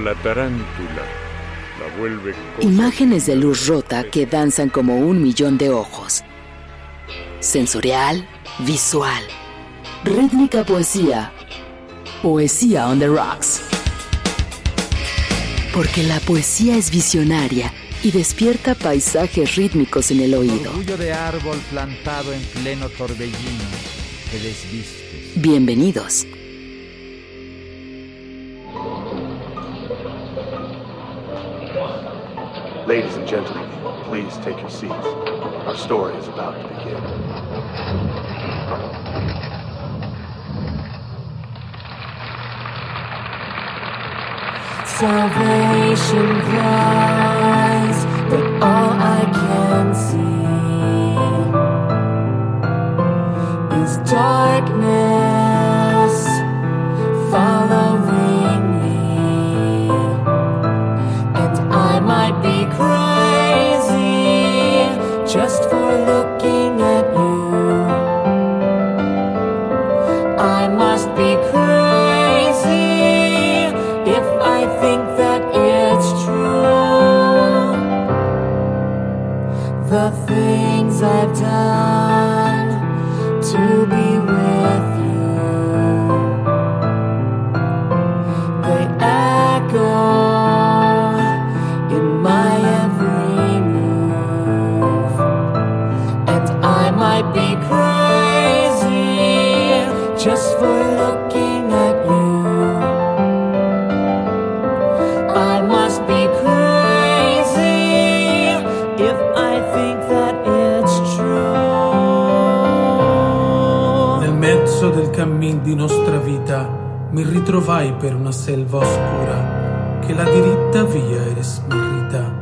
la tarántula. La vuelve Imágenes de luz rota que danzan como un millón de ojos. Sensorial, visual. Rítmica poesía. Poesía on the rocks. Porque la poesía es visionaria y despierta paisajes rítmicos en el oído. Orgullo de árbol plantado en pleno torbellino que. Bienvenidos. Ladies and gentlemen, please take your seats. Our story is about to begin. Salvation cries, but all I can see is darkness things I've done to be with you, they echo in my every move, and I might be crazy just for looking di nostra vita mi ritrovai per una selva oscura che la diritta via era smarrita.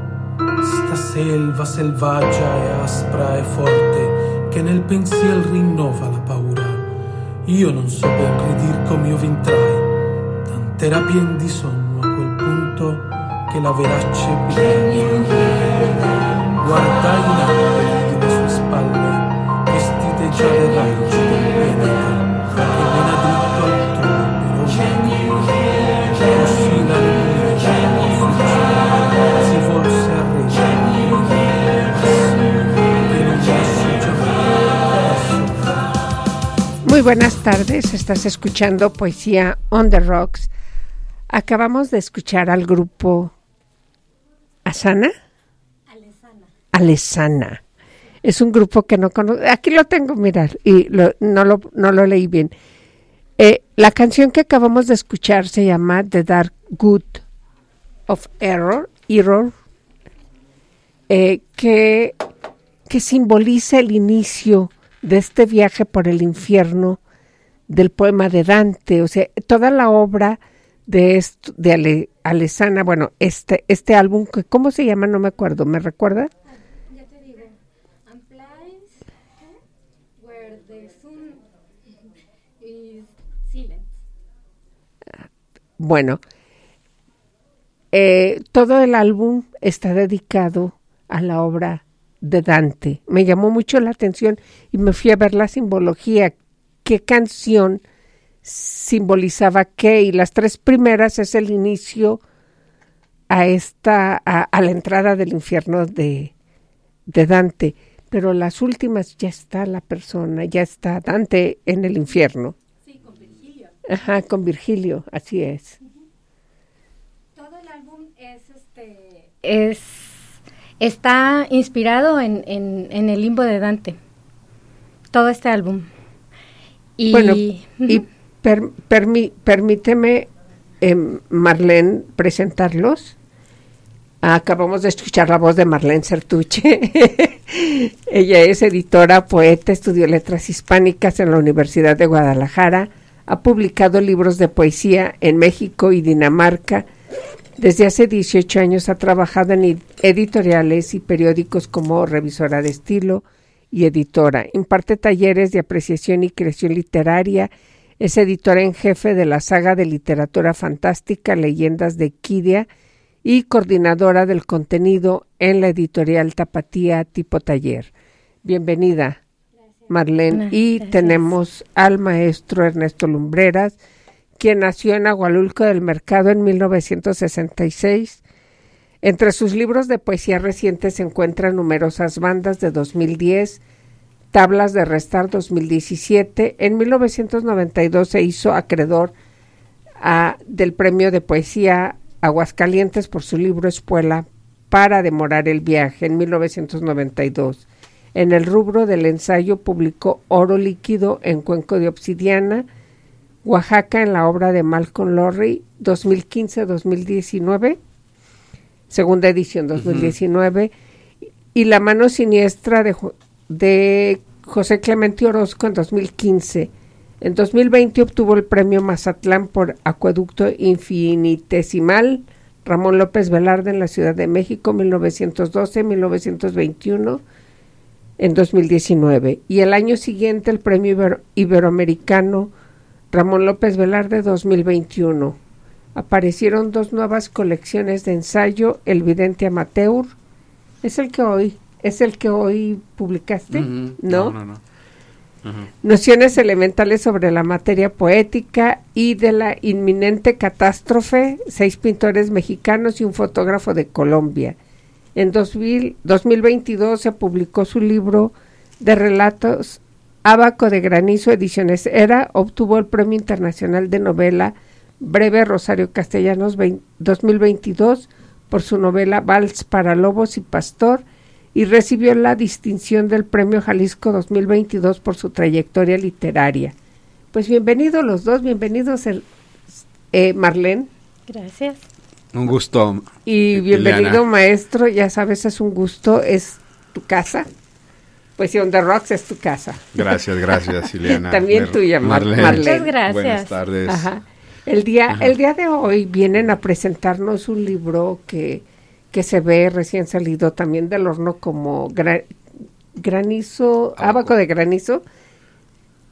Sta selva selvaggia e aspra e forte che nel pensiero rinnova la paura. Io non so ben ridir come io vintrai, tant'era pien di sonno a quel punto che la veraccia Guardai in alto le sue spalle, vestite già del raggio Muy buenas tardes, estás escuchando Poesía on the Rocks. Acabamos de escuchar al grupo Asana. Alesana. Es un grupo que no conozco. Aquí lo tengo, mirar, y lo- no, lo, no lo leí bien. Eh, la canción que acabamos de escuchar se llama The Dark Good of Error, Error eh, que, que simboliza el inicio de este viaje por el infierno del poema de Dante. O sea, toda la obra de, esto, de Ale- Alesana, bueno, este, este álbum, que- ¿cómo se llama? No me acuerdo, ¿me recuerda? Ya te digo, and place where the sun is silent. Bueno, eh, todo el álbum está dedicado a la obra de Dante. Me llamó mucho la atención y me fui a ver la simbología, qué canción simbolizaba qué, y las tres primeras es el inicio a esta, a, a la entrada del infierno de, de Dante, pero las últimas ya está la persona, ya está Dante en el infierno. Sí, con Virgilio. Ajá, con Virgilio, así es. Todo el álbum es este. Es. Está inspirado en, en, en el limbo de Dante. Todo este álbum. Y, Bueno, y Ujú. per- permi- permíteme, em, Marlene, presentarlos. Acabamos de escuchar la voz de Marlene Sertuche. Ella es editora, poeta, estudió letras hispánicas en la Universidad de Guadalajara, ha publicado libros de poesía en México y Dinamarca. Desde hace 18 años ha trabajado en ed- editoriales y periódicos como revisora de estilo y editora. Imparte talleres de apreciación y creación literaria. Es editora en jefe de la saga de literatura fantástica Leyendas de Kidia y coordinadora del contenido en la editorial Tapatía Tipo Taller. Bienvenida, Marlene. Y tenemos al maestro Ernesto Lumbreras, quien nació en Agualulco del Mercado en 1966. Entre sus libros de poesía recientes se encuentran numerosas bandas de 2010, Tablas de Restar 2017. En 1992 se hizo acreedor a, del Premio de Poesía Aguascalientes por su libro Espuela para demorar el viaje en 1992. En el rubro del ensayo publicó Oro líquido en Cuenco de Obsidiana, Oaxaca en la obra de Malcolm Lowry 2015-2019, segunda edición 2019, y La mano siniestra de, de José Clemente Orozco en 2015. En 2020 obtuvo el premio Mazatlán por Acueducto Infinitesimal Ramón López Velarde en la Ciudad de México 1912-1921 en 2019 y el año siguiente el premio Iberoamericano Ramón López Velarde 2021. Aparecieron dos nuevas colecciones de ensayo, El vidente amateur, es el que hoy es el que hoy publicaste, ¿no? No, no, no. Nociones elementales sobre la materia poética y de la inminente catástrofe, seis pintores mexicanos y un fotógrafo de Colombia. En 2000, 2022 se publicó su libro de relatos Abaco de Granizo Ediciones Era, obtuvo el Premio Internacional de Novela Breve Rosario Castellanos 2022 por su novela Vals para Lobos y Pastor y recibió la distinción del Premio Jalisco 2022 por su trayectoria literaria. Pues bienvenidos los dos, bienvenidos el, eh, Marlene. Gracias. Un gusto. Y bienvenido maestro, ya sabes, es un gusto, es tu casa. Pues si On The Rocks es tu casa. Gracias, gracias, Ileana. También Mer tuya, Mar Marlene. Marlene. Muchas gracias. Buenas tardes. Ajá. El día, Ajá. el día de hoy vienen a presentarnos un libro que, que se ve recién salido también del horno como gra- granizo, Abaco. abaco de granizo.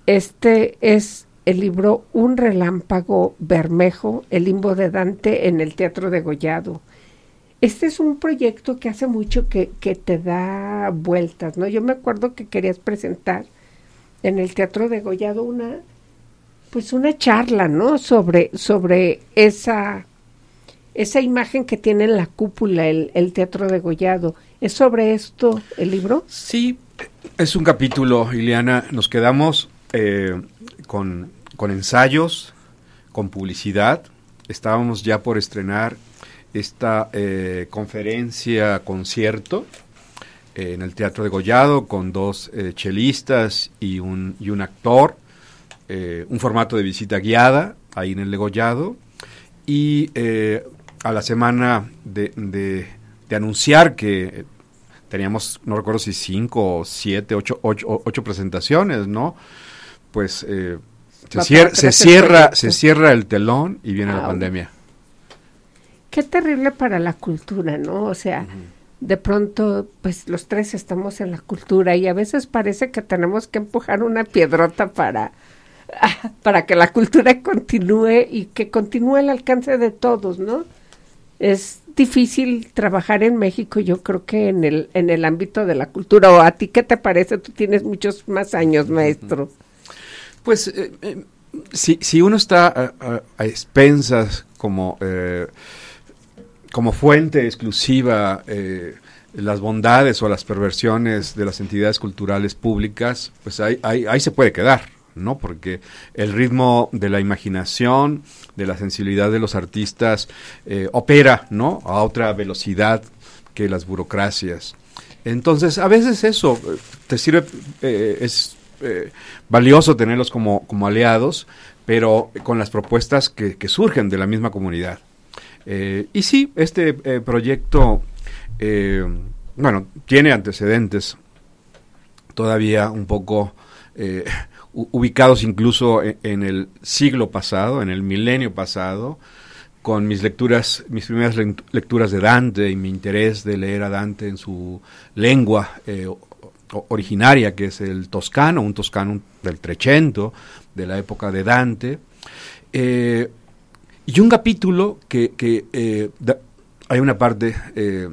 Este es el libro Un relámpago bermejo, el limbo de Dante en el Teatro de Gollado. Este es un proyecto que hace mucho que, que te da vueltas, ¿no? Yo me acuerdo que querías presentar en el Teatro de Gollado una, pues una charla, ¿no? Sobre, sobre esa, esa imagen que tiene en la cúpula el, el Teatro de Gollado. ¿Es sobre esto el libro? Sí, es un capítulo, Ileana. Nos quedamos eh, con, con ensayos, con publicidad. Estábamos ya por estrenar esta eh, conferencia, concierto eh, en el Teatro de Gollado con dos eh, chelistas y un, y un actor. eh, un formato de visita guiada ahí en el de Gollado. Y eh, a la semana de, de- de anunciar que teníamos, no recuerdo si cinco siete, ocho, ocho, ocho presentaciones, ¿no? Pues eh, se, Va cier- para se cierra, se cierra el telón y viene la Au. pandemia. Qué terrible para la cultura, ¿no? O sea, de pronto, pues los tres estamos en la cultura y a veces parece que tenemos que empujar una piedrota para, para que la cultura continúe y que continúe el alcance de todos, ¿no? Es difícil trabajar en México, yo creo que en el, en el ámbito de la cultura. ¿O a ti qué te parece? Tú tienes muchos más años, maestro. Pues eh, eh, si, si uno está a, a- a expensas como, eh, como fuente exclusiva eh, las bondades o las perversiones de las entidades culturales públicas, pues ahí, ahí, se puede quedar, ¿no? Porque el ritmo de la imaginación, de la sensibilidad de los artistas eh, opera, ¿no? A otra velocidad que las burocracias. Entonces, a veces eso eh, te sirve, es valioso tenerlos como, como aliados, pero con las propuestas que, que surgen de la misma comunidad. Eh, y sí, este eh, proyecto, eh, bueno, tiene antecedentes todavía un poco ubicados incluso en, en el siglo pasado, en el milenio pasado, con mis lecturas, mis primeras lecturas de Dante y mi interés de leer a Dante en su lengua originaria, que es el toscano, un toscano del Trecento, de la época de Dante. Y un capítulo que, eh, hay una parte eh,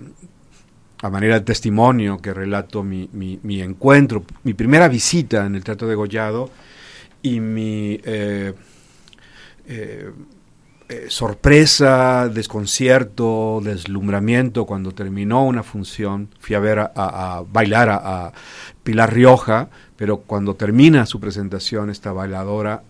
a manera de testimonio que relato mi, mi, encuentro, mi primera visita en el Teatro de Gollado y mi, eh, eh, sorpresa, desconcierto, deslumbramiento cuando terminó una función. Fui a ver a, bailar a, Pilar Rioja, pero cuando termina su presentación, esta bailadora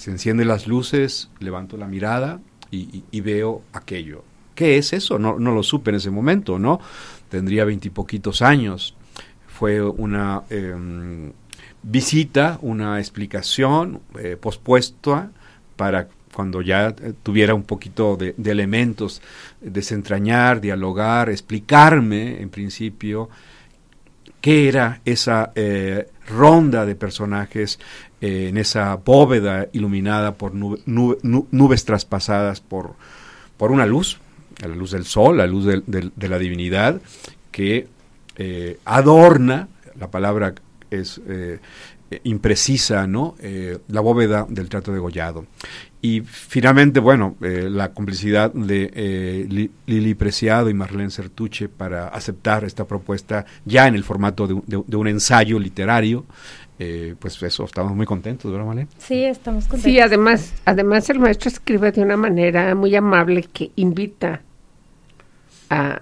se enciende las luces, levanto la mirada y, veo aquello. ¿Qué es eso? No, lo supe en ese momento, ¿no? Tendría veintipoquitos años. Fue una em, visita, una explicación eh, pospuesta para cuando ya eh, tuviera un poquito de, elementos, desentrañar, dialogar, explicarme en principio qué era esa eh, ronda de personajes eh, en esa bóveda iluminada por nubes traspasadas por, por una luz, la luz del sol, la luz de la divinidad, que adorna, la palabra es imprecisa, ¿no? la bóveda del trato de Gollado. Y finalmente, bueno, eh, la complicidad de eh, Lili Preciado y Marlene Sertuche para aceptar esta propuesta ya en el formato de, un ensayo literario, eh, pues eso, estamos muy contentos, ¿verdad, Marlene? Sí, estamos contentos. Sí, además, además el maestro escribe de una manera muy amable que invita a,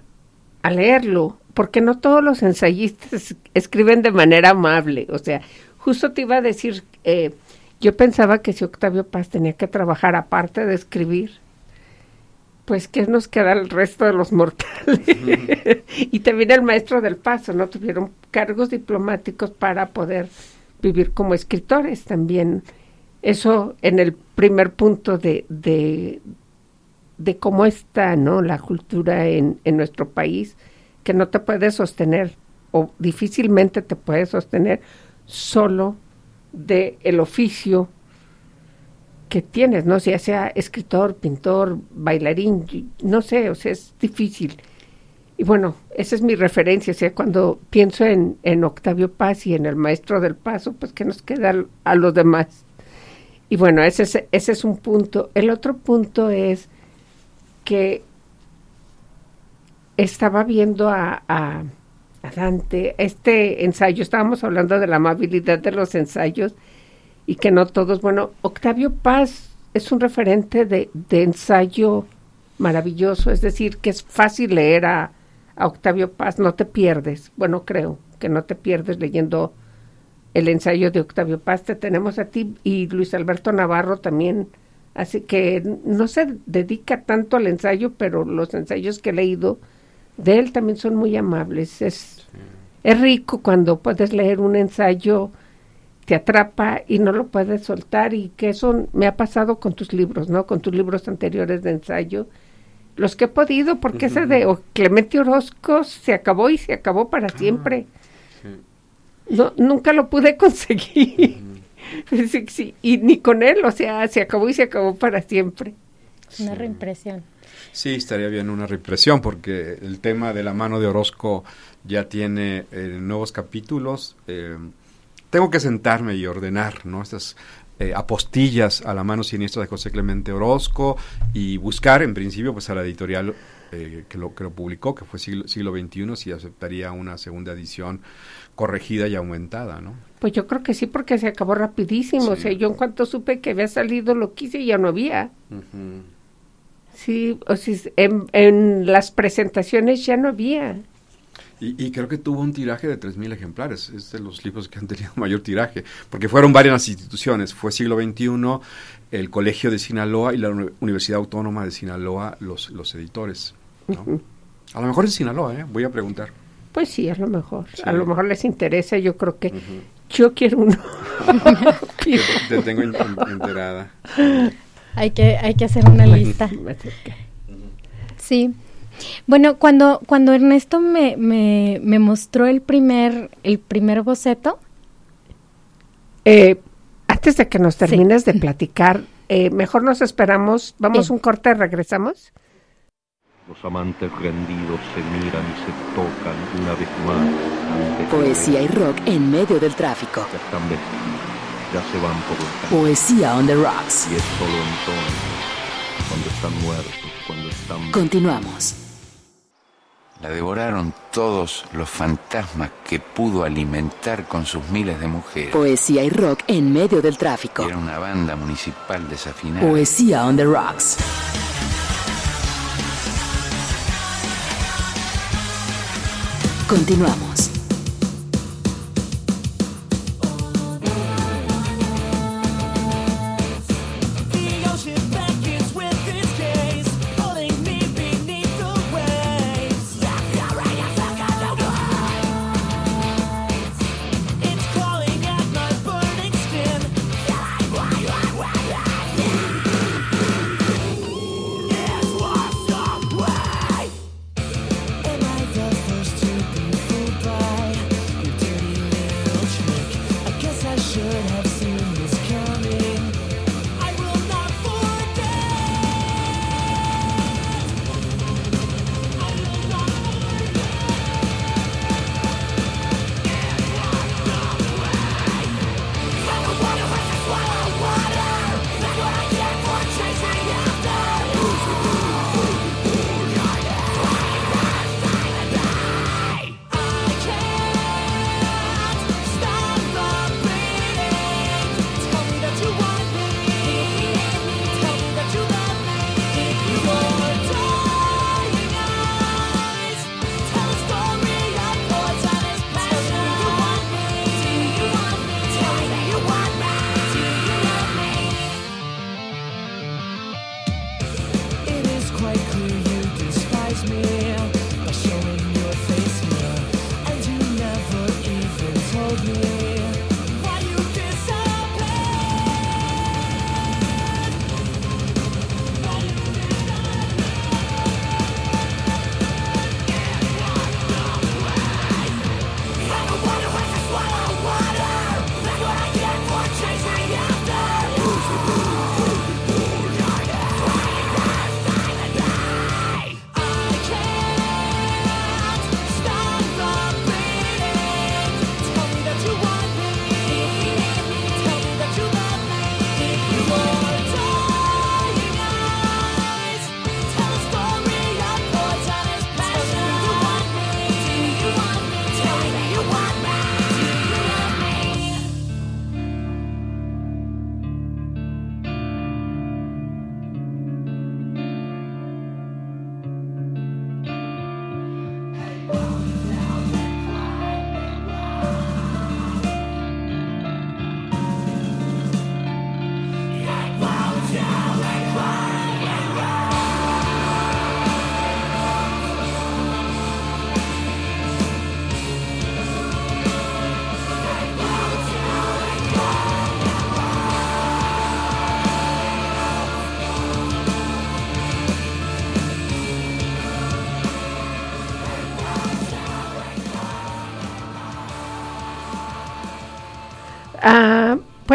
a leerlo, porque no todos los ensayistas escriben de manera amable, o sea, justo te iba a decir... Yo pensaba que si Octavio Paz tenía que trabajar aparte de escribir, pues ¿qué nos queda el resto de los mortales? y también el maestro del paso, ¿no? Tuvieron cargos diplomáticos para poder vivir como escritores también. Eso en el primer punto de, de, de cómo está, ¿no? La cultura en, en nuestro país, que no te puede sostener o difícilmente te puede sostener solo de el oficio que tienes, no sé, sea escritor, pintor, bailarín, no sé, o sea, es difícil. Y bueno, esa es mi referencia, o sea, cuando pienso en, en Octavio Paz y en el maestro del paso, pues que nos queda a los demás. Y bueno, ese es, ese es un punto. El otro punto es que estaba viendo a Dante, este ensayo, estábamos hablando de la amabilidad de los ensayos y que no todos, bueno, Octavio Paz es un referente de, ensayo maravilloso, es decir, que es fácil leer a, Octavio Paz, no te pierdes, bueno, creo que no te pierdes leyendo el ensayo de Octavio Paz, te tenemos a ti y Luis Alberto Navarro también, así que no se dedica tanto al ensayo, pero los ensayos que he leído de él también son muy amables. Es, es rico cuando puedes leer un ensayo, te atrapa y no lo puedes soltar y que eso me ha pasado con tus libros, ¿no? Con tus libros anteriores de ensayo. Los que he podido, porque ese de Clemente Orozco se acabó y se acabó para ah, siempre. No, nunca lo pude conseguir. y ni con él, o sea, se acabó y se acabó para siempre. Una reimpresión. Sí, estaría bien una represión porque el tema de la mano de Orozco ya tiene eh, nuevos capítulos. Eh, tengo que sentarme y ordenar ¿no? estas eh, apostillas a la mano siniestra de José Clemente Orozco y buscar en principio pues a la editorial que, lo, que lo publicó, que fue siglo, siglo XXI, si aceptaría una segunda edición corregida y aumentada, ¿no? Pues yo creo que sí, porque se acabó rapidísimo. O sea, yo en cuanto supe que había salido lo quise y ya no había. Sí, o sea, en, las presentaciones ya no había. Y, creo que tuvo un tiraje de 3.000 ejemplares. Es de los libros que han tenido mayor tiraje, porque fueron varias instituciones. Fue siglo XXI, el Colegio de Sinaloa y la Universidad Autónoma de Sinaloa, los, los editores. A lo mejor es Sinaloa, ¿eh? voy a preguntar. Pues sí, a lo mejor. A lo mejor les interesa. Yo creo que yo quiero uno. te, tengo enterada. Hay que, hay que hacer una lista. Sí. Bueno, cuando, cuando Ernesto me, me, me mostró el primer, el primer boceto. Eh, antes de que nos termines de platicar, eh, mejor nos esperamos, vamos un corte, regresamos. Los amantes rendidos se miran y se tocan una vez más. Poesía y rock en medio del tráfico. están ya se van por el Poesía on the rocks. Y es solo entonces, cuando están muertos, cuando están... Continuamos. La devoraron todos los fantasmas que pudo alimentar con sus miles de mujeres. Poesía y rock en medio del tráfico. Era una banda municipal desafinada. Poesía on the rocks. Continuamos.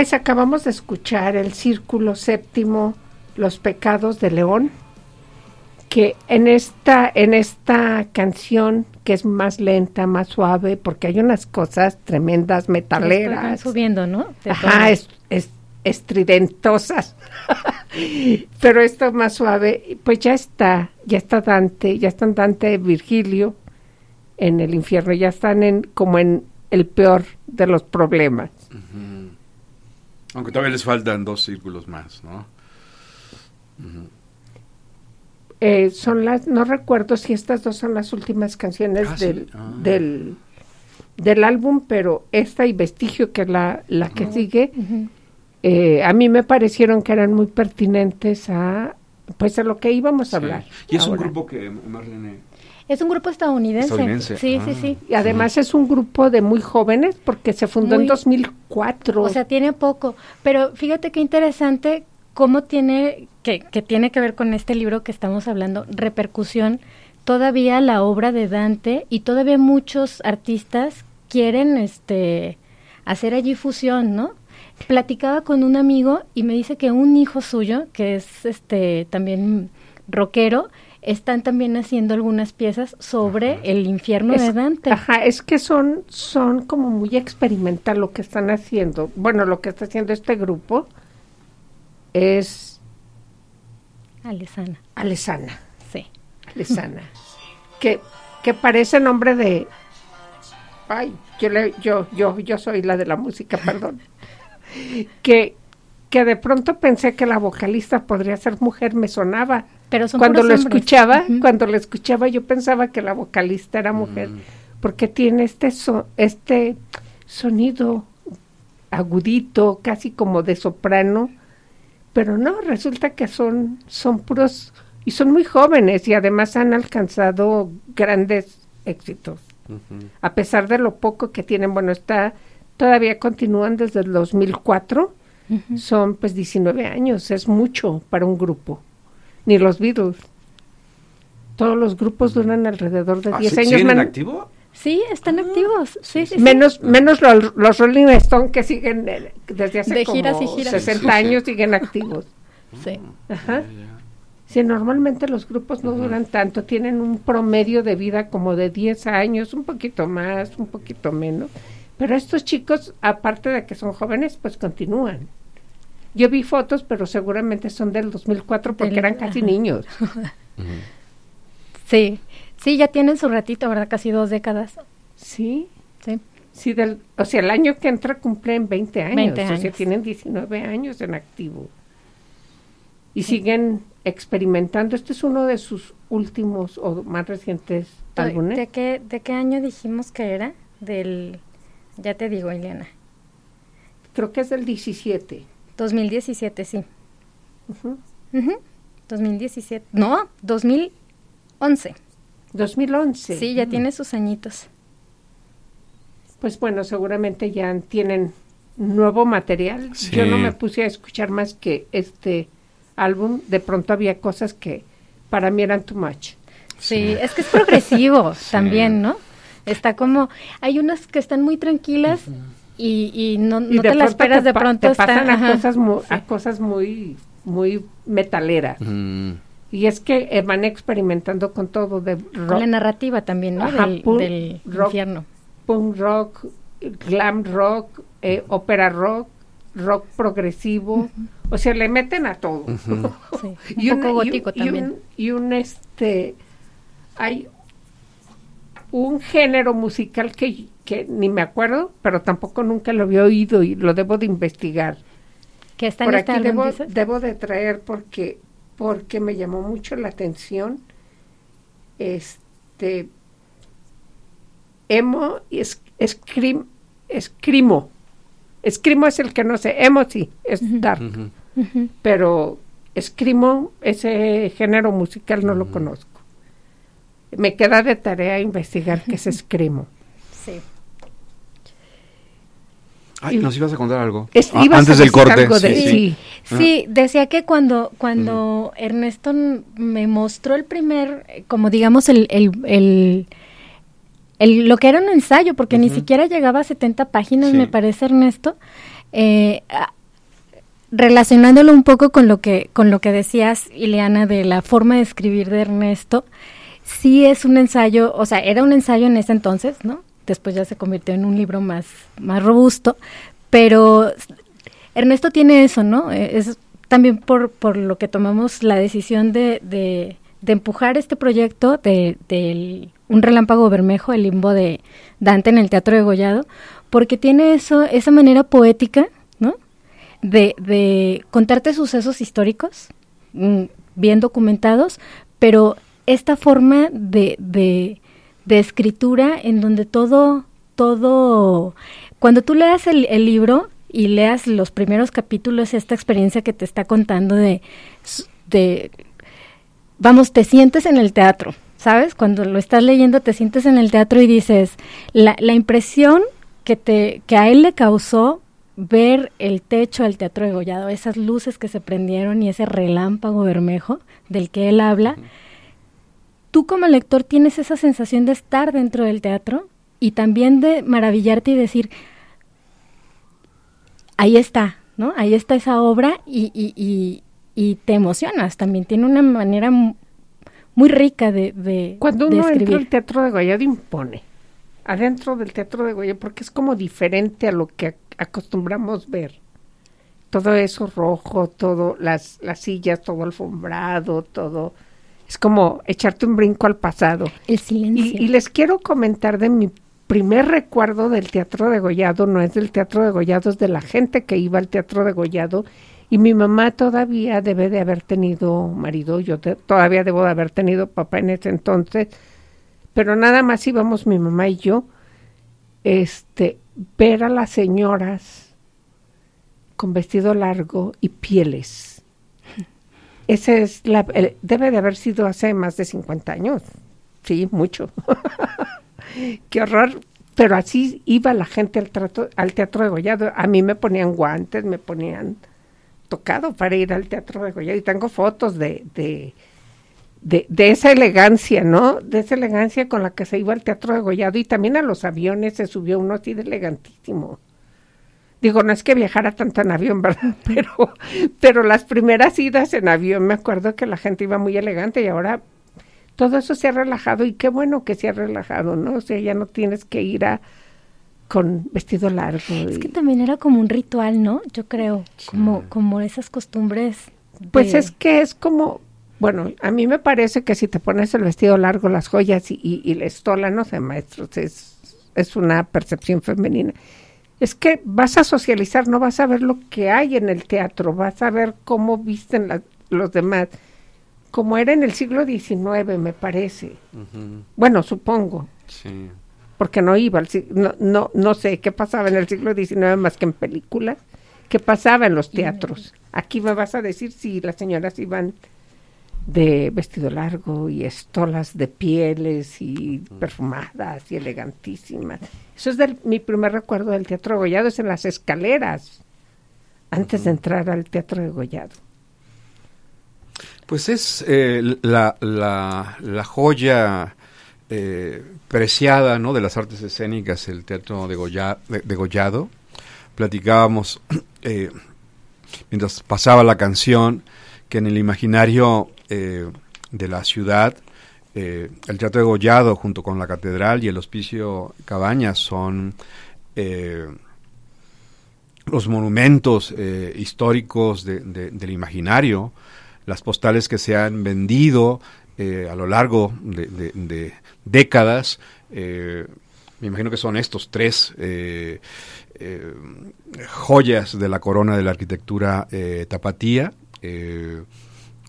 Pues acabamos de escuchar el círculo séptimo, los pecados de León, que en esta, en esta canción que es más lenta, más suave, porque hay unas cosas tremendas metaleras. Subiendo, ¿no? De Ajá, es, es- estridentosas. Pero esto es más suave, pues ya está, ya está Dante, ya están Dante y Virgilio en el infierno, ya están en como en el peor de los problemas. Aunque todavía les faltan dos círculos más, ¿no? Eh, son las, no recuerdo si estas dos son las últimas canciones Ah, sí. del, Ah. del, del álbum, pero esta y Vestigio, que es la, la que sigue, Ujú. eh, a mí me parecieron que eran muy pertinentes a pues a lo que íbamos a Sí. hablar. Y es un grupo que, Marlene, Es un grupo estadounidense. Estadounidense, Sí, ah. sí, sí. Y además es un grupo de muy jóvenes porque se fundó Muy- en 2004. O sea, tiene poco. Pero fíjate qué interesante cómo tiene, que, que tiene que ver con este libro que estamos hablando, repercusión, todavía la obra de Dante y todavía muchos artistas quieren este hacer allí fusión, ¿no? Platicaba con un amigo y me dice que un hijo suyo, que es este también rockero, están también haciendo algunas piezas sobre el infierno Es- de Dante. Ajá, es que son, son como muy experimental lo que están haciendo. Bueno, lo que está haciendo este grupo es Alesana. Alesana. Sí. Alesana. que que parece nombre de ay, yo le, yo yo yo soy la de la música, perdón. que que de pronto pensé que la vocalista podría ser mujer, me sonaba. Pero son cuando lo hombres. escuchaba, cuando lo escuchaba yo pensaba que la vocalista era mujer, porque tiene este so- este sonido agudito, casi como de soprano, pero no, resulta que son son puros y son muy jóvenes y además han alcanzado grandes éxitos. A pesar de lo poco que tienen, bueno, está todavía continúan desde el 2004. Son pues 19 años, es mucho para un grupo. Ni los Beatles. Todos los grupos duran alrededor de Ah, 10 ¿sí- años. siguen en activo? Sí, están activos. Sí, sí, sí. menos menos lo- los Rolling Stone que siguen eh, desde hace De como giras y giras. 60 Sí, sí. años siguen activos. Sí. Ajá. Sí, normalmente los grupos no duran tanto, tienen un promedio de vida como de 10 años, un poquito más, un poquito menos. Pero estos chicos, aparte de que son jóvenes, pues continúan. Yo vi fotos, pero seguramente son del 2004 porque Del- eran casi ajá. niños. Sí, sí, ya tienen su ratito, ¿verdad? Casi dos décadas. Sí. Sí. Sí, del, o sea, el año que entra cumplen 20 años, 20 o sea, años. tienen 19 años en activo. Y siguen experimentando. Este es uno de sus últimos o más recientes álbumes. ¿De qué, ¿De qué año dijimos que era? Del, ya te digo, Ileana. Creo que es del 17. 2017, sí. Ujú. Ujú, 2017. No, 2011. 2011. Sí, ya Mm. tiene sus añitos. Pues bueno, seguramente ya tienen nuevo material. Yo no me puse a escuchar más que este álbum. De pronto había cosas que para mí eran too much. Sí, es que es progresivo también, ¿no? Está como, hay unas que están muy tranquilas y, y no, Y no te las esperas, de pronto te está, pasan a cosas muy, a cosas muy muy metaleras. Mm. Y es que eh, van experimentando con todo de Con rock, la narrativa también, ¿no? Ajá, del punk del rock. infierno. punk rock, glam rock, eh, ópera rock, rock progresivo. O sea, le meten a todo. Sí, y un poco gótico y también. un- y un este hay un género musical que, que ni me acuerdo, pero tampoco nunca lo había oído y lo debo de investigar. que está Por en este aquí álbum, debo, dices? debo de traer porque porque me llamó mucho la atención este emo y es, escrim, escrimo escrimo es el que no sé emo sí es dark Ujú. pero escrimo ese género musical no lo conozco me queda de tarea investigar qué es escrimo Sí. Ay, nos ibas a contar algo. Es- Ah, ibas a antes del corte. algo de- sí, sí. sí. Sí, decía que cuando, cuando Ernesto me mostró el primer, como digamos, el, el, el, el- lo que era un ensayo, porque ni siquiera llegaba a 70 páginas, Sí. me parece, Ernesto, eh, a- relacionándolo un poco con lo que, con lo que decías, Ileana, de la forma de escribir de Ernesto, sí es un ensayo, o sea, era un ensayo en ese entonces, ¿no? Después ya se convirtió en un libro más, más robusto, pero Ernesto tiene eso, ¿no? Eh, Es también por, por lo que tomamos la decisión de, de, de empujar este proyecto de, del Un Relámpago Bermejo, el limbo de Dante en el Teatro de Gollado, porque tiene eso, esa manera poética, ¿no? De, de contarte sucesos históricos, mm, bien documentados, pero esta forma de, de, de escritura en donde todo, todo, cuando tú leas el, el libro y leas los primeros capítulos, esta experiencia que te está contando de, de, vamos, te sientes en el teatro, ¿sabes? Cuando lo estás leyendo te sientes en el teatro y dices, la, la impresión que, te, que a él le causó ver el techo del Teatro de Gollado, esas luces que se prendieron y ese relámpago bermejo del que él habla, tú como lector tienes esa sensación de estar dentro del teatro y también de maravillarte y decir, ahí está, ¿no? Ahí está esa obra y, y, y, y te emocionas. También tiene una manera mu- muy rica de, de, Cuando de uno entra al teatro de Gollado impone. Adentro del teatro de Gollado, porque es como diferente a lo que ac- acostumbramos ver. Todo eso rojo, todo, las, las sillas, todo alfombrado, todo. Es como echarte un brinco al pasado. El silencio. Y, y les quiero comentar de mi primer recuerdo del Teatro de Gollado, no es del Teatro de Gollado, es de la gente que iba al Teatro de Gollado. Y mi mamá todavía debe de haber tenido marido, yo te- todavía debo de haber tenido papá en ese entonces, pero nada más íbamos mi mamá y yo, este, ver a las señoras con vestido largo y pieles. Ese es la, debe de haber sido hace más de 50 años. Sí, mucho. Qué horror. Pero así iba la gente al, al teatro de Gollado. A mí me ponían guantes, me ponían tocado para ir al teatro de Gollado. Y tengo fotos de, de, de, de esa elegancia, ¿no? De esa elegancia con la que se iba al teatro de Gollado. Y también a los aviones se subió uno así de elegantísimo. Digo, no es que viajara tanto en avión, ¿verdad? Pero, pero las primeras idas en avión, me acuerdo que la gente iba muy elegante y ahora todo eso se ha relajado y qué bueno que se ha relajado, ¿no? O sea, ya no tienes que ir a con vestido largo. Es que también era como un ritual, ¿no? Yo creo, como, como esas costumbres. Pues es que es como, bueno, a mí me parece que si te pones el vestido largo, las joyas y, y, y la estola, no sé, maestros, es, es una percepción femenina. Es que vas a socializar, no vas a ver lo que hay en el teatro, vas a ver cómo visten la- los demás, como era en el siglo XIX, me parece. Bueno, supongo, Sí. porque no iba al no, no, no sé qué pasaba en el siglo XIX más que en películas, qué pasaba en los teatros. Aquí me vas a decir si las señoras iban de vestido largo y estolas de pieles y perfumadas y elegantísimas. Eso es del- mi primer recuerdo del Teatro de Gollado, es en las escaleras, antes de entrar al Teatro de Gollado. Pues es eh, la, la, la joya eh, preciada ¿no? de las artes escénicas, el teatro de, Goya- de- degollado. Platicábamos eh, mientras pasaba la canción que en el imaginario eh, de la ciudad eh, el Teatro de Gollado junto con la Catedral y el Hospicio Cabañas son eh, los monumentos históricos de- de- del imaginario, las postales que se han vendido a lo largo de, décadas. me imagino que son estos tres joyas de la corona de la arquitectura tapatía.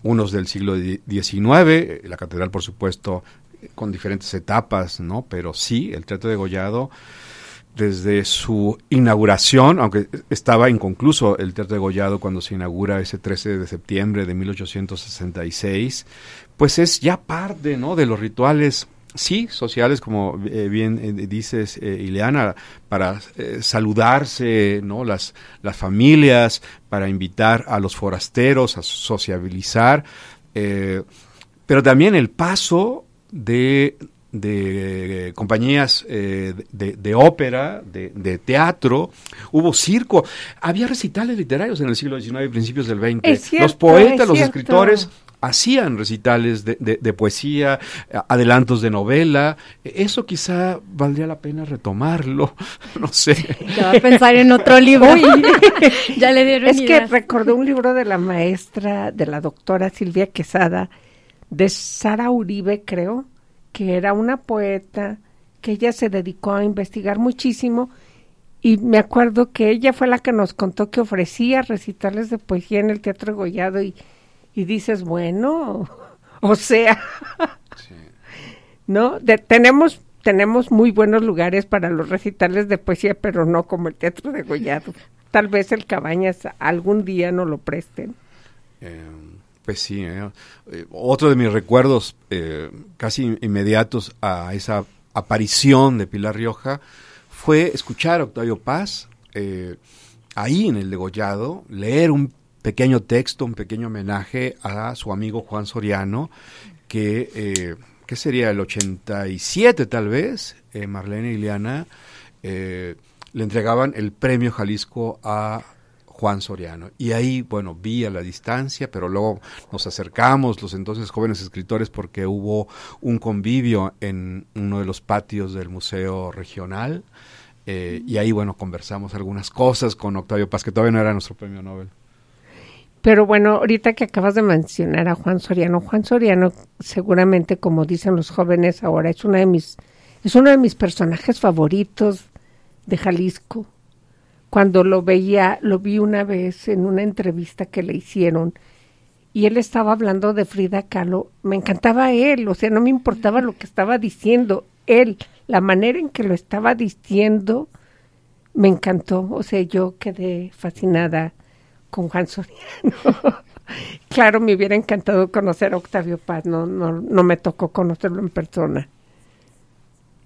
Unos del siglo XIX, eh, la catedral por supuesto eh, con diferentes etapas, ¿no? Pero sí, el Teatro de Gollado desde su inauguración, aunque estaba inconcluso el Teatro de Gollado cuando se inaugura ese 13 de septiembre de 1866, pues es ya parte, ¿no? De los rituales sí, sociales, como eh, bien eh, dices, eh, Ileana, para eh, saludarse, ¿no? Las, las familias, para invitar a los forasteros a sociabilizar, eh, pero también el paso de, de compañías eh, de, de ópera, de, de teatro, hubo circo, había recitales literarios en el siglo XIX y principios del XX. Cierto, los poetas, los escritores hacían recitales de, de- de poesía, adelantos de novela. Eso quizá valdría la pena retomarlo, no sé. Ya va a pensar en otro libro. ya le dieron Es que recordé un libro de la maestra, de la doctora Silvia Quesada, de Sara Uribe, creo, que era una poeta que ella se dedicó a investigar muchísimo y me acuerdo que ella fue la que nos contó que ofrecía recitales de poesía en el Teatro Gollado y, y dices, bueno, o sea, ¿no? De- tenemos tenemos muy buenos lugares para los recitales de poesía, pero no como el Teatro de Gollado. Tal vez el Cabañas algún día no lo presten. Eh, pues sí, eh, eh, otro de mis recuerdos eh, casi inmediatos a esa aparición de Pilar Rioja fue escuchar a Octavio Paz eh, ahí en el degollado, leer un pequeño texto, un pequeño homenaje a su amigo Juan Soriano, que, eh, ¿qué sería? El 87 tal vez, eh, Marlene y Ileana eh, le entregaban el premio Jalisco a Juan Soriano. Y ahí, bueno, vi a la distancia, pero luego nos acercamos los entonces jóvenes escritores porque hubo un convivio en uno de los patios del Museo Regional. eh, y ahí, bueno, conversamos algunas cosas con Octavio Paz, que todavía no era nuestro premio Nobel. Pero bueno, ahorita que acabas de mencionar a Juan Soriano, Juan Soriano seguramente, como dicen los jóvenes ahora, es una de mis, es uno de mis personajes favoritos de Jalisco. Cuando lo veía, lo vi una vez en una entrevista que le hicieron y él estaba hablando de Frida Kahlo, me encantaba él, o sea, no me importaba lo que estaba diciendo, él, la manera en que lo estaba diciendo, me encantó, o sea, yo quedé fascinada con Juan Soriano. claro, me hubiera encantado conocer a Octavio Paz, no, no, no me tocó conocerlo en persona.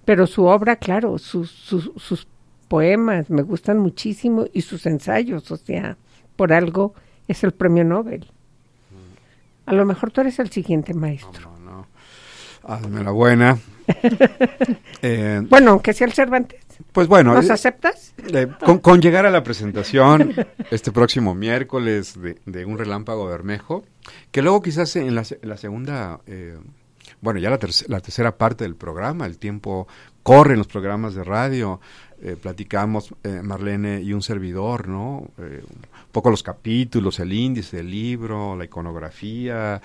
Pero su obra, claro, sus, sus, sus poemas me gustan muchísimo y sus ensayos, o sea, por algo es el premio Nobel. A lo mejor tú eres el siguiente maestro. No, no. Hazme la buena. Eh, bueno, aunque sea el Cervantes. Pues bueno. ¿Nos eh, aceptas? eh, con, con llegar a la presentación este próximo miércoles de, de Un Relámpago Bermejo, que luego quizás en la, la segunda, eh, bueno, ya la, la tercera parte del programa, el tiempo corre en los programas de radio, eh, platicamos eh, Marlene y un servidor, ¿no? Eh, un poco los capítulos, el índice del libro, la iconografía,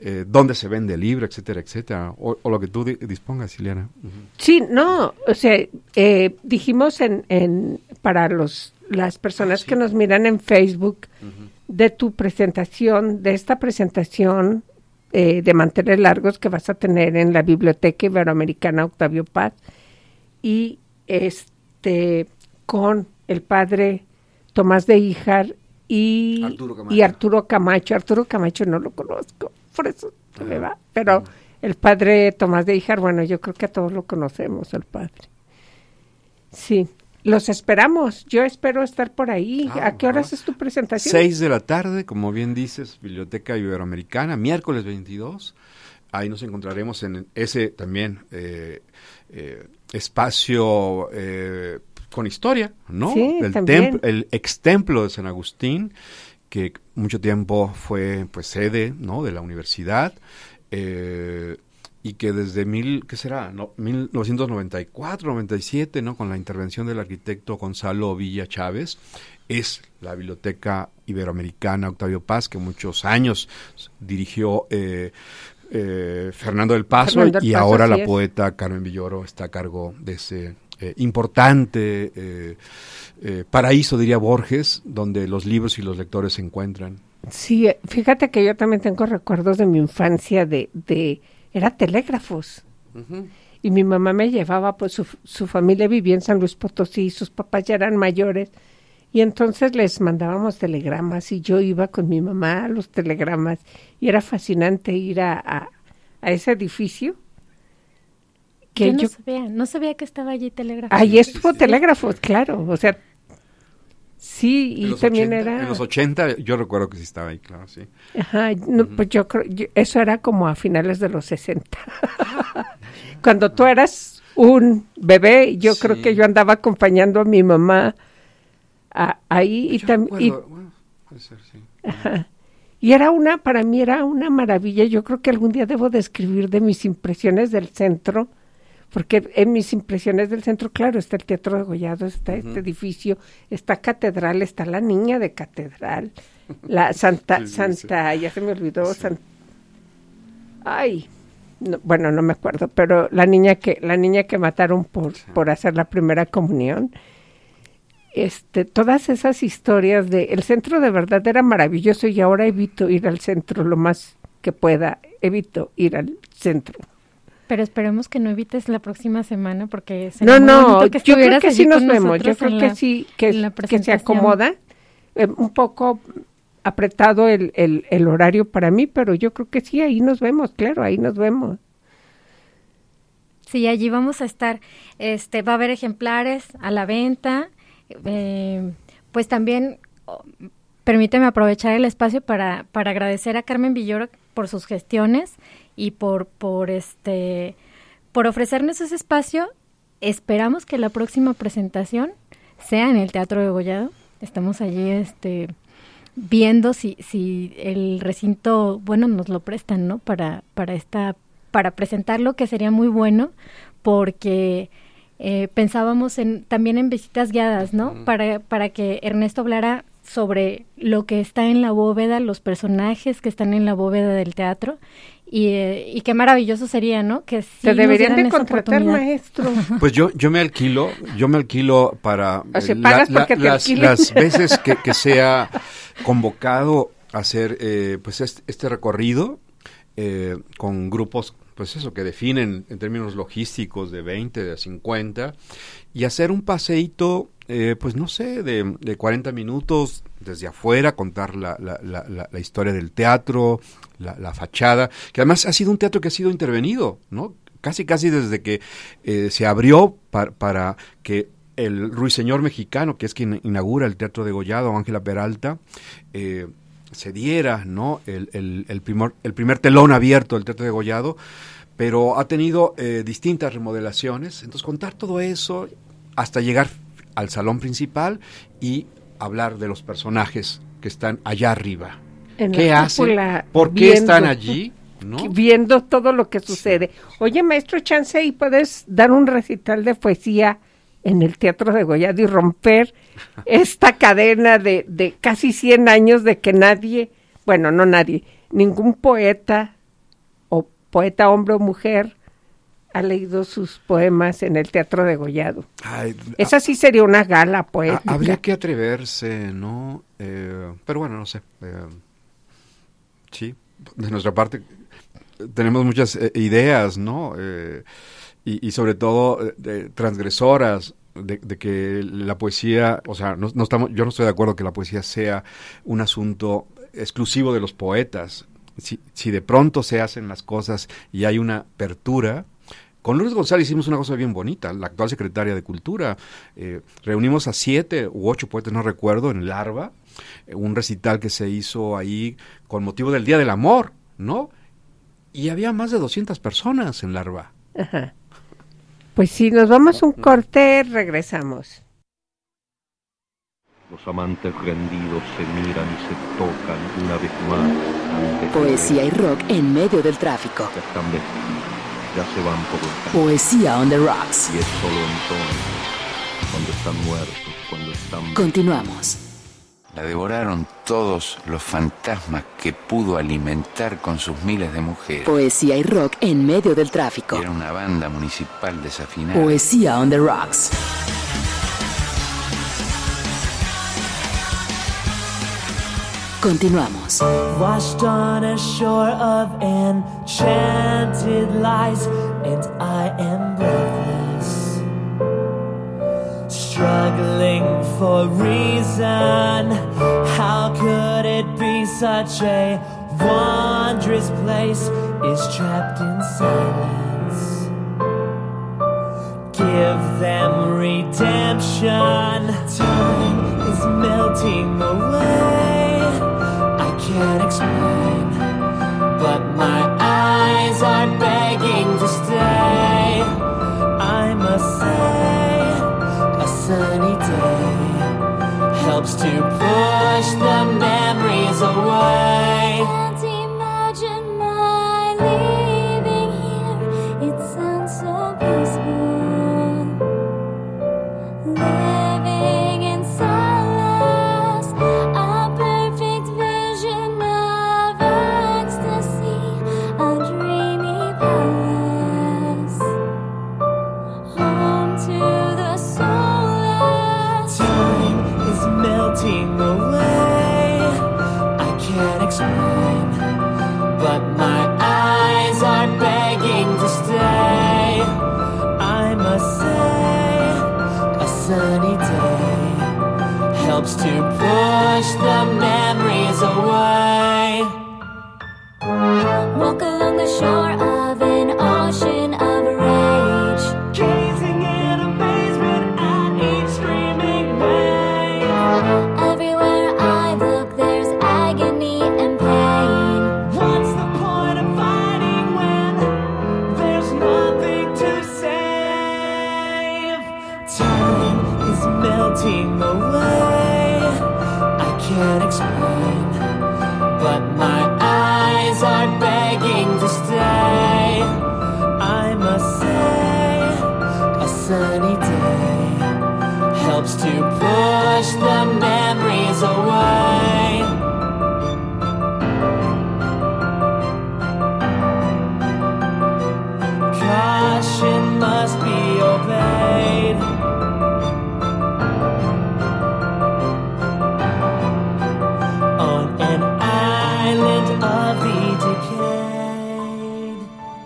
eh, dónde se vende el libro, etcétera, etcétera, o, o lo que tú di- dispongas, Ileana. Sí, no, o sea, eh, dijimos en, en para los las personas que nos miran en Facebook de tu presentación, de esta presentación eh, de mantener largos que vas a tener en la Biblioteca Iberoamericana Octavio Paz y este con el padre Tomás de Híjar y Arturo Camacho. y Arturo Camacho. Arturo Camacho no lo conozco, por eso se me va. Pero el padre Tomás de Híjar, bueno, yo creo que a todos lo conocemos, el padre. Sí, los esperamos. Yo espero estar por ahí. Ah, ¿A qué horas es tu presentación? Seis de la tarde, como bien dices, Biblioteca Iberoamericana, miércoles 22. Ahí nos encontraremos en ese también eh, eh, espacio eh, con historia, ¿no? Sí, el, templo- el ex templo de San Agustín, que mucho tiempo fue pues sede, ¿no? De la universidad. eh, y que desde mil, ¿qué será? No, 1994, 97, ¿no? Con la intervención del arquitecto Gonzalo Villa Chávez, es la Biblioteca Iberoamericana Octavio Paz, que muchos años dirigió eh, eh, Fernando del Paso, Fernando del y Paso, ahora la poeta Carmen Villoro está a cargo de ese eh, importante eh, eh, paraíso, diría Borges, donde los libros y los lectores se encuentran. Sí, fíjate que yo también tengo recuerdos de mi infancia de, de era telégrafos. Y mi mamá me llevaba, pues su, su familia vivía en San Luis Potosí, sus papás ya eran mayores, y entonces les mandábamos telegramas y yo iba con mi mamá a los telegramas y era fascinante ir a, a, a ese edificio. Que yo no yo, sabía, no sabía que estaba allí telégrafo. ahí estuvo telégrafos, claro, o sea, sí, y también 80, era... En los 80, yo recuerdo que sí estaba ahí, claro, sí. Ajá, no, pues yo creo, yo- eso era como a finales de los 60. Cuando tú eras un bebé, yo creo Sí. que yo andaba acompañando a mi mamá ahí y también... recuerdo, bueno, puede ser, sí. Y era una, para mí era una maravilla. Yo creo que algún día debo describir de mis impresiones del centro, porque en mis impresiones del centro, claro, está el Teatro de Gollado, está este edificio, está Catedral, está la niña de Catedral, la Santa, Sí, sí, Santa, ya se me olvidó, San- ay, no, bueno, no me acuerdo, pero la niña que, la niña que mataron por, por hacer la primera comunión este, todas esas historias de el centro de verdad era maravilloso y ahora evito ir al centro lo más que pueda, evito ir al centro. Pero esperemos que no evites la próxima semana porque No, no, que yo creo que sí nos vemos, yo creo que la- sí, que, se acomoda, eh, un poco apretado el, el, el horario para mí, pero yo creo que sí, ahí nos vemos, claro, ahí nos vemos. Sí, allí vamos a estar. Este, va a haber ejemplares a la venta. Eh, pues también oh, permíteme aprovechar el espacio para, para agradecer a Carmen Villoro por sus gestiones y por, por este por ofrecernos ese espacio. Esperamos que la próxima presentación sea en el Teatro de Gollado. Estamos allí este viendo si, si el recinto, bueno, nos lo prestan, ¿no? Para, para esta, para presentarlo, que sería muy bueno, porque eh, pensábamos en, también en visitas guiadas, ¿no? Para, para que Ernesto hablara sobre lo que está en la bóveda, los personajes que están en la bóveda del teatro. Y, eh, y qué maravilloso sería, ¿no? Que sí Te deberían de contratar, maestro. Pues yo, yo me alquilo, yo me alquilo para O sea, eh, pagas porque te las, las veces que, que sea convocado a hacer eh, pues este, este recorrido eh, con grupos, pues eso, que definen en términos logísticos de 20, de 50, y hacer un paseíto, eh, pues no sé, de, de 40 minutos desde afuera, contar la, la, la, la- historia del teatro, la, la fachada, que además ha sido un teatro que ha sido intervenido, ¿no? Casi, casi desde que eh, se abrió par- para que el ruiseñor mexicano, que es quien inaugura el Teatro de Gollado, Ángela Peralta, eh, se diera ¿no? el, el, el primer, el primer telón abierto del Teatro de Gollado, pero ha tenido eh, distintas remodelaciones. Entonces, contar todo eso hasta llegar al salón principal y hablar de los personajes que están allá arriba. En ¿Qué hacen? ¿Por qué viendo. están allí? ¿no? Viendo todo lo que sucede. Oye, maestro Chance, ¿y puedes dar un recital de poesía en el Teatro de Gollado y romper esta cadena de, de casi 100 años de que nadie, bueno, no nadie, ningún poeta o poeta hombre o mujer ha leído sus poemas en el Teatro de Gollado. Ay, Esa sí sería una gala poética. Habría que atreverse, ¿no? Eh, pero bueno, no sé. eh, sí, de nuestra parte eh, tenemos muchas eh, ideas, ¿no? Y, sobre todo eh, transgresoras de, de que la poesía, o sea, no, no estamos, yo no estoy de acuerdo que la poesía sea un asunto exclusivo de los poetas. Si, si de pronto se hacen las cosas y hay una apertura, con Lourdes González hicimos una cosa bien bonita, la actual secretaria de Cultura. Eh, reunimos a siete u ocho poetas, no recuerdo, en Larva, eh, un recital que se hizo ahí con motivo del Día del Amor, ¿no? Y había más de 200 personas en Larva. Ajá. Pues sí, nos vamos a un corte, regresamos. Los amantes rendidos se miran y se tocan una vez más. antes de Poesía y rock en medio del tráfico. Ya están vestidos, ya se van por el camino. Poesía on the rocks. Y es solo entonces, cuando están muertos, cuando están... Continuamos. La devoraron todos los fantasmas que pudo alimentar con sus miles de mujeres. Poesía y rock en medio del tráfico. Era una banda municipal desafinada. Poesía on the rocks. Continuamos. Washed on a shore of enchanted lies, and I am breathless. Struggling for reason, how could it be such a wondrous place is trapped in silence? Give them redemption. Time is melting away. I can't explain, but my eyes are begging to stay. Helps to push the memories away.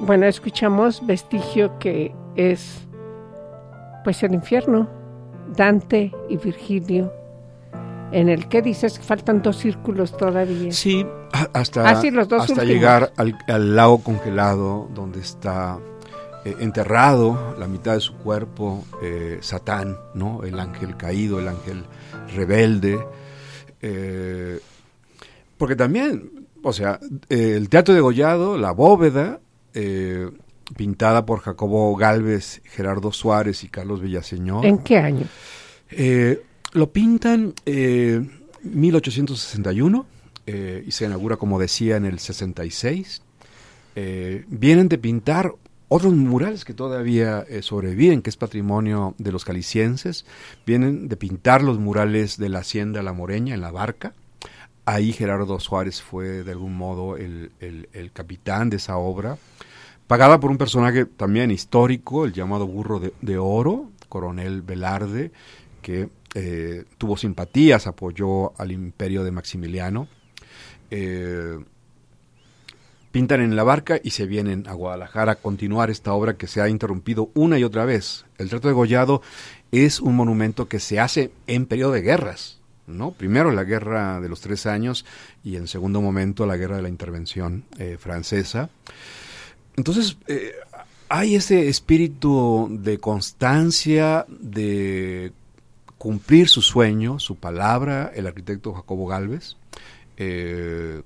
Bueno, escuchamos Vestigio que es pues el infierno, Dante y Virgilio, en el que dices que faltan dos círculos todavía. Sí, hasta, Ah, sí, los dos hasta llegar al, al lago congelado donde está eh, enterrado la mitad de su cuerpo eh, Satán, ¿no? El ángel caído, el ángel rebelde. eh, porque también, o sea, el teatro de Gollado, la bóveda, eh, pintada por Jacobo Galvez, Gerardo Suárez y Carlos Villaseñor. ¿En qué año? Eh, lo pintan eh, 1861 eh, y se inaugura, como decía, en el 66. Eh, vienen de pintar otros murales que todavía sobreviven, que es patrimonio de los calicienses. Vienen de pintar los murales de la hacienda La Moreña en la barca. Ahí Gerardo Suárez fue de algún modo el, el- capitán de esa obra, pagada por un personaje también histórico, el llamado Burro de, de Oro, coronel Velarde, que eh, tuvo simpatías, apoyó al imperio de Maximiliano. Eh, pintan en la barca y se vienen a Guadalajara a continuar esta obra que se ha interrumpido una y otra vez. El Trato de Gollado es un monumento que se hace en periodo de guerras, ¿no? Primero la guerra de los tres años y en segundo momento la guerra de la intervención eh, francesa. Entonces, eh, hay ese espíritu de constancia, de cumplir su sueño, su palabra, el arquitecto Jacobo Galvez, eh,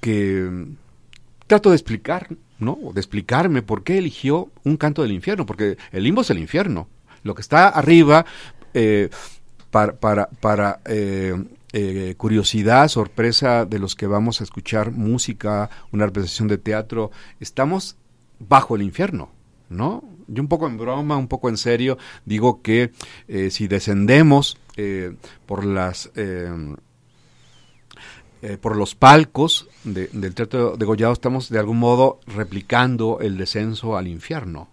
que trato de explicar, ¿no? De explicarme por qué eligió un canto del infierno, porque el limbo es el infierno. Lo que está arriba, para, para, para eh, eh, curiosidad, sorpresa de los que vamos a escuchar música, una representación de teatro, estamos bajo el infierno, ¿no? Yo un poco en broma, un poco en serio, digo que eh, si descendemos eh, por las... por los palcos de- del Teatro de Gollado estamos de algún modo replicando el descenso al infierno,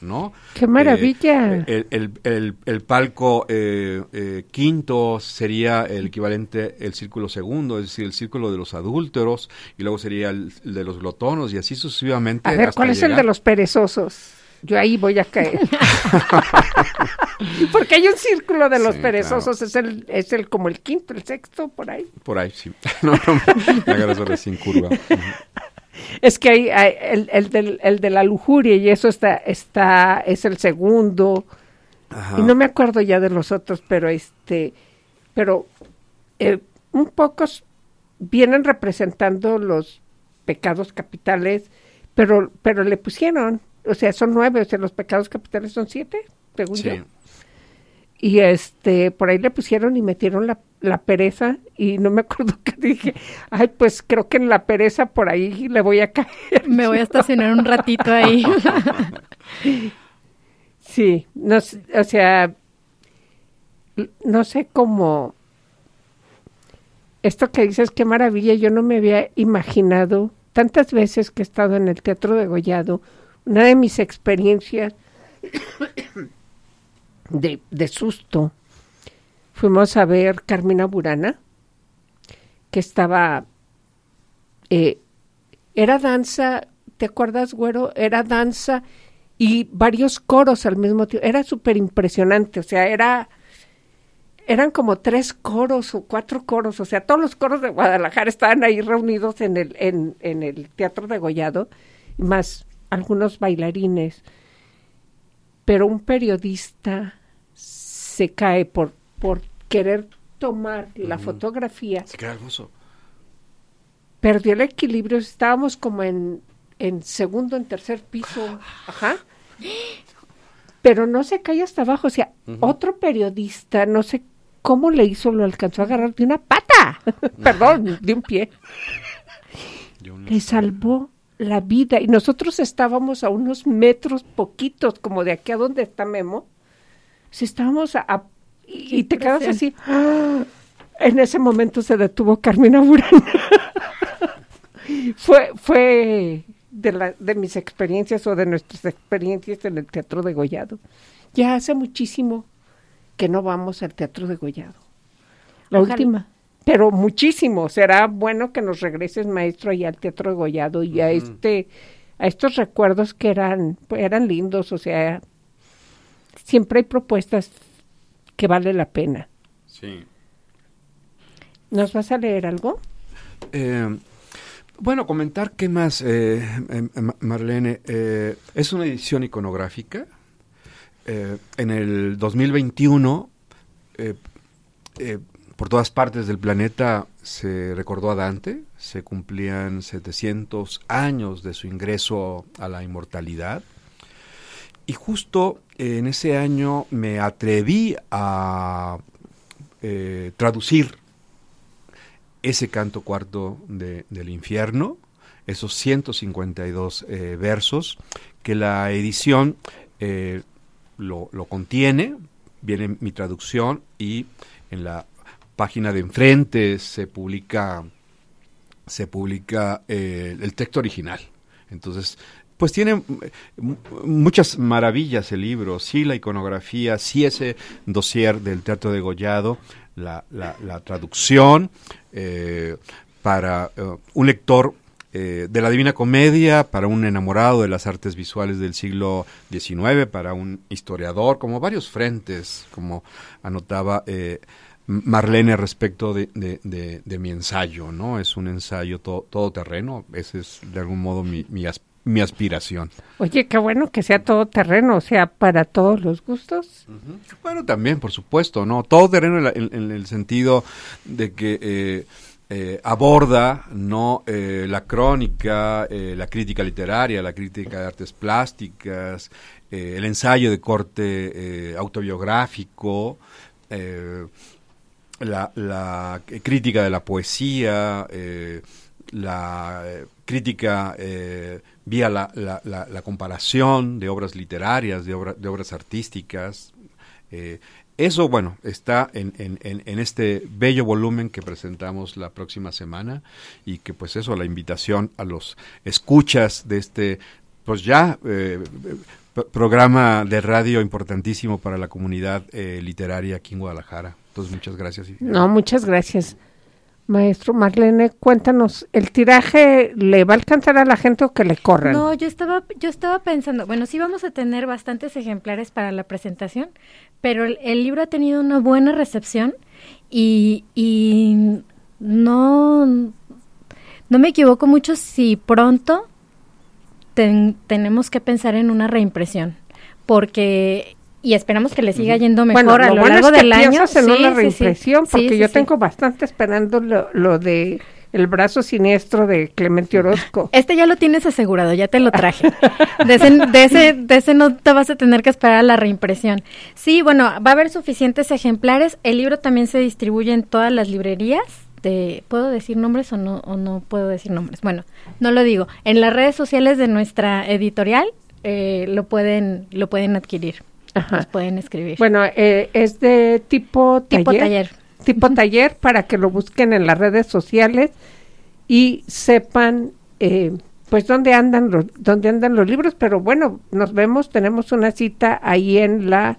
¿no? ¡Qué maravilla! Eh, el, el- el- el palco eh, eh, quinto sería el equivalente el círculo segundo, es decir, el círculo de los adúlteros, y luego sería el, de los glotonos, y así sucesivamente. A ver, ¿cuál es el de los perezosos? Yo ahí voy a caer. Porque hay un círculo de los Sí, perezosos, es el, es el como el quinto, el sexto, por ahí. Por ahí, sí. no, no, me ahora sin curva. Es que hay, hay el, el, del- el de la lujuria y eso está, está, es el segundo. Ajá. Y no me acuerdo ya de los otros, pero este, pero eh, un pocos vienen representando los pecados capitales, pero, pero le pusieron, o sea, son nueve, o sea, los pecados capitales son siete, según Sí. yo. Y este, por ahí le pusieron y metieron la, la pereza y no me acuerdo qué dije. Ay, pues creo que en la pereza por ahí le voy a caer. Me voy a estacionar un ratito ahí. Sí, no, o sea, no sé cómo. Esto que dices, qué maravilla, yo no me había imaginado tantas veces que he estado en el Teatro de Gollado. Una de mis experiencias de, de susto, fuimos a ver Carmina Burana, que estaba. eh, era danza, ¿te acuerdas, güero? Era danza y varios coros al mismo tiempo. Era súper impresionante, o sea, era eran como tres coros o cuatro coros, o sea, todos los coros de Guadalajara estaban ahí reunidos en el, en, en el Teatro de Gollado, más algunos bailarines. Pero un periodista se cae por, por querer tomar la fotografía Se queda buzo. perdió el equilibrio, estábamos como en, en segundo, en tercer piso, ajá. Pero no se cae hasta abajo, o sea, otro periodista, no sé cómo le hizo, lo alcanzó a agarrar de una pata, perdón, de un pie. Le salvó la vida y nosotros estábamos a unos metros poquitos, como de aquí a donde está Memo. Si estábamos a, a- y, y te quedas así. ¡ah! En ese momento se detuvo Carmina Burana. fue fue de, la, de mis experiencias o de nuestras experiencias en el Teatro de Gollado. Ya hace muchísimo que no vamos al Teatro de Gollado. La Ojalá. última. Pero muchísimo. Será bueno que nos regreses, maestro, allá al Teatro de Gollado y a este a estos recuerdos que eran, eran lindos, o sea, siempre hay propuestas que vale la pena. Sí. ¿Nos vas a leer algo? Eh, bueno, comentar qué más, eh, eh, Ma- Marlene. eh, es una edición iconográfica. Eh, en el 2021, eh, eh, por todas partes del planeta se recordó a Dante. Se cumplían 700 años de su ingreso a la inmortalidad. Y justo en ese año me atreví a eh, traducir ese canto cuarto de- del infierno, esos 152 eh, versos, que la edición eh, lo, lo contiene, viene mi traducción y en la página de enfrente se publica, se publica el texto original. Entonces, pues tiene eh, mu- muchas maravillas el libro, sí la iconografía, sí ese dossier del Teatro de Gollado, la, la- la traducción eh, para eh, un lector eh, de la Divina Comedia, para un enamorado de las artes visuales del siglo XIX, para un historiador, como varios frentes, como anotaba eh, Marlene respecto de, de- de- de mi ensayo, ¿no? Es un ensayo to- todoterreno, ese es de algún modo mi, mi, mi aspiración. Oye, qué bueno que sea todo terreno, o sea, para todos los gustos. Bueno, también, por supuesto, ¿no? Todo terreno en, la- en- en el sentido de que eh, eh, aborda, ¿no? Eh, la crónica, eh, la crítica literaria, la crítica de artes plásticas, eh, el ensayo de corte autobiográfico, la, la crítica de la poesía, la crítica vía la, la- la- la comparación de obras literarias, de, obra- de obras artísticas. eh, eso, bueno, está en, en- en- este bello volumen que presentamos la próxima semana y que pues eso, la invitación a los escuchas de este, pues ya, eh, programa de radio importantísimo para la comunidad eh, literaria aquí en Guadalajara. Entonces, muchas gracias. No, muchas gracias. Maestro Marlene, cuéntanos, ¿el tiraje le va a alcanzar a la gente o que le corran? No, yo estaba, yo estaba pensando, bueno, sí vamos a tener bastantes ejemplares para la presentación, pero el, libro ha tenido una buena recepción y, y no, no me equivoco mucho si pronto ten- tenemos que pensar en una reimpresión, porque y esperamos que le siga yendo mejor Bueno, a lo lo bueno largo es que del año. Sí, una sí, sí. reimpresión, porque yo tengo bastante esperando lo, lo de el brazo siniestro de Clemente Orozco. Este ya lo tienes asegurado, ya te lo traje. De ese, de ese, de ese no te vas a tener que esperar a la reimpresión. Sí, bueno, va a haber suficientes ejemplares. El libro también se distribuye en todas las librerías. De, ¿Puedo decir nombres o no, o no puedo decir nombres? Bueno, no lo digo. En las redes sociales de nuestra editorial eh, lo, pueden, lo pueden adquirir. Los pueden escribir. Bueno, eh, es de tipo taller. Tipo taller. Tipo taller para que lo busquen en las redes sociales y sepan eh, pues dónde andan los dónde andan los libros, pero bueno, nos vemos, tenemos una cita ahí en la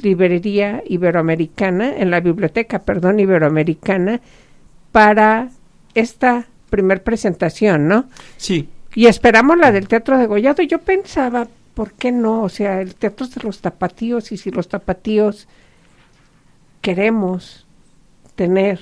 librería iberoamericana, en la biblioteca, perdón, iberoamericana para esta primer presentación, ¿no? Sí. Y esperamos la del Teatro de Gollado. Yo pensaba, ¿por qué no? O sea, el teatro es de los tapatíos y si los tapatíos queremos tener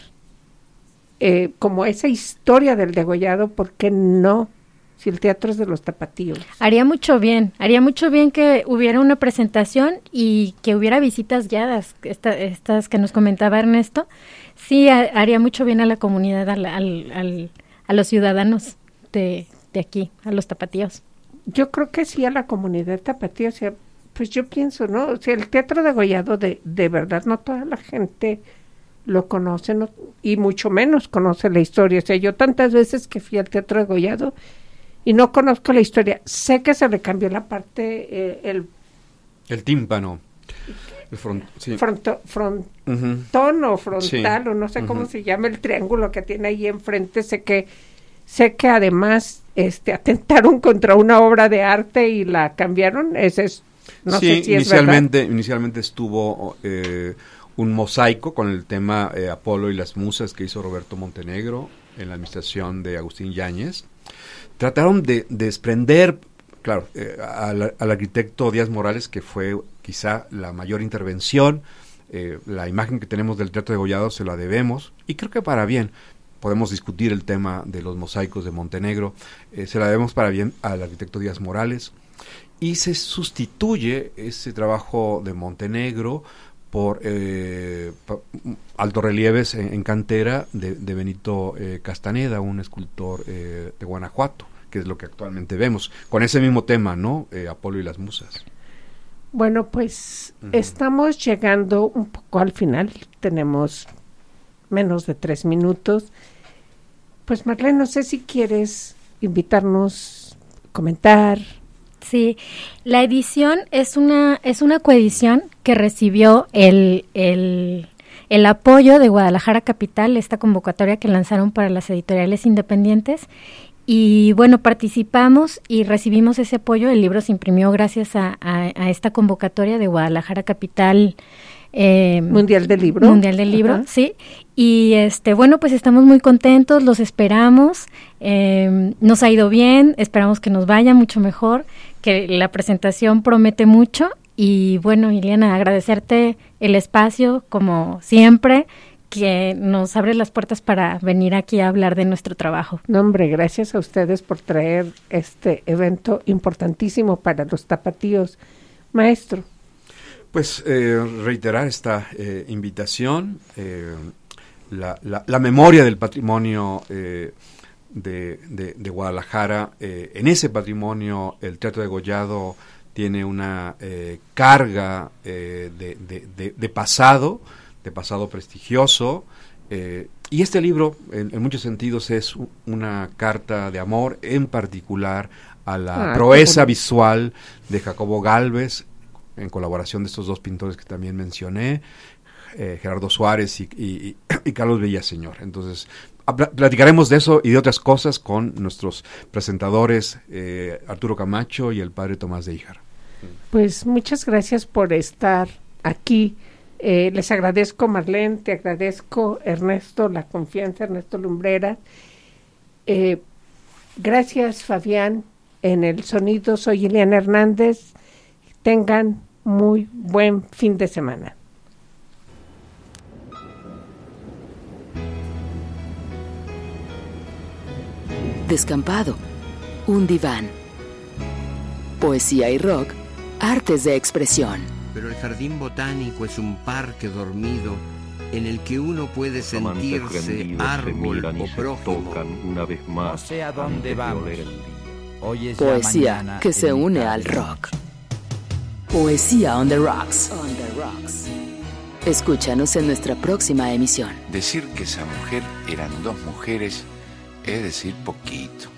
eh, como esa historia del degollado, ¿por qué no? Si el teatro es de los tapatíos. Haría mucho bien, haría mucho bien que hubiera una presentación y que hubiera visitas guiadas, esta- estas que nos comentaba Ernesto. Sí, ha- haría mucho bien a la comunidad, al- al- al- a los ciudadanos de, de aquí, a los tapatíos. Yo creo que sí a la comunidad tapatía, o sea, pues yo pienso, ¿no? O sea, el teatro de Gollado, de, de verdad, no toda la gente lo conoce, no- y mucho menos conoce la historia. O sea, yo tantas veces que fui al teatro de Gollado y no conozco la historia, sé que se le cambió la parte, eh, el El tímpano. El front- sí. fronto- frontón o frontal, Sí. o no sé cómo se llama el triángulo que tiene ahí enfrente, sé que sé que además este atentaron contra una obra de arte y la cambiaron, ese es no sí, sé si es verdad. inicialmente, inicialmente estuvo eh, un mosaico con el tema eh, Apolo y las musas que hizo Roberto Montenegro en la administración de Agustín Yáñez. Trataron de desprender claro, eh, al, al arquitecto Díaz Morales, que fue quizá la mayor intervención, eh, la imagen que tenemos del Teatro de Gollado se la debemos, y creo que para bien, podemos discutir el tema de los mosaicos de Montenegro, eh, se la debemos para bien al arquitecto Díaz Morales, y se sustituye ese trabajo de Montenegro por eh, pa- altorrelieves en, en cantera de, de Benito eh, Castaneda, un escultor eh, de Guanajuato, que es lo que actualmente vemos, con ese mismo tema, ¿no? Apolo y las musas. Bueno, pues estamos llegando un poco al final. Tenemos menos de tres minutos. Pues Marlene, no sé si quieres invitarnos, comentar. Sí, la edición es una, es una coedición que recibió el, el, el apoyo de Guadalajara Capital, esta convocatoria que lanzaron para las editoriales independientes. Y bueno, participamos y recibimos ese apoyo. El libro se imprimió gracias a, a- a esta convocatoria de Guadalajara Capital. Eh, Mundial del Libro. Mundial del Libro, Ajá. sí. Y este, bueno, pues estamos muy contentos, los esperamos. eh, nos ha ido bien, esperamos que nos vaya mucho mejor, que la presentación promete mucho. Y bueno, Ileana, agradecerte el espacio, como siempre, que nos abre las puertas para venir aquí a hablar de nuestro trabajo. No, hombre, gracias a ustedes por traer este evento importantísimo para los tapatíos. Maestro, Pues eh, reiterar esta eh, invitación, eh, la, la- la memoria del patrimonio de, de- de Guadalajara. en ese patrimonio el Teatro de Gollado tiene una carga de, pasado, de pasado prestigioso. y este libro, en, en muchos sentidos, es una carta de amor, en particular a la Ah, proeza visual de Jacobo Galvez, en colaboración de estos dos pintores que también mencioné, eh, Gerardo Suárez y, y- y Carlos Villaseñor. Entonces, platicaremos de eso y de otras cosas con nuestros presentadores eh, Arturo Camacho y el padre Tomás de Híjar. pues muchas gracias por estar aquí. Eh, les agradezco, Marlene, te agradezco, Ernesto, la confianza, Ernesto Lumbrera. Gracias, Fabián. En el sonido soy Ileana Hernández. Tengan muy buen fin de semana. Descampado, un diván. Poesía y rock, artes de expresión. Pero el jardín botánico es un parque dormido en el que uno puede sentirse se árbol o prójimo. tocan una vez más No sé a dónde vamos. Hoy es Poesía mañana que se une al rock. Poesía on the rocks. Escúchanos en nuestra próxima emisión. Decir que esa mujer eran dos mujeres es decir poquito.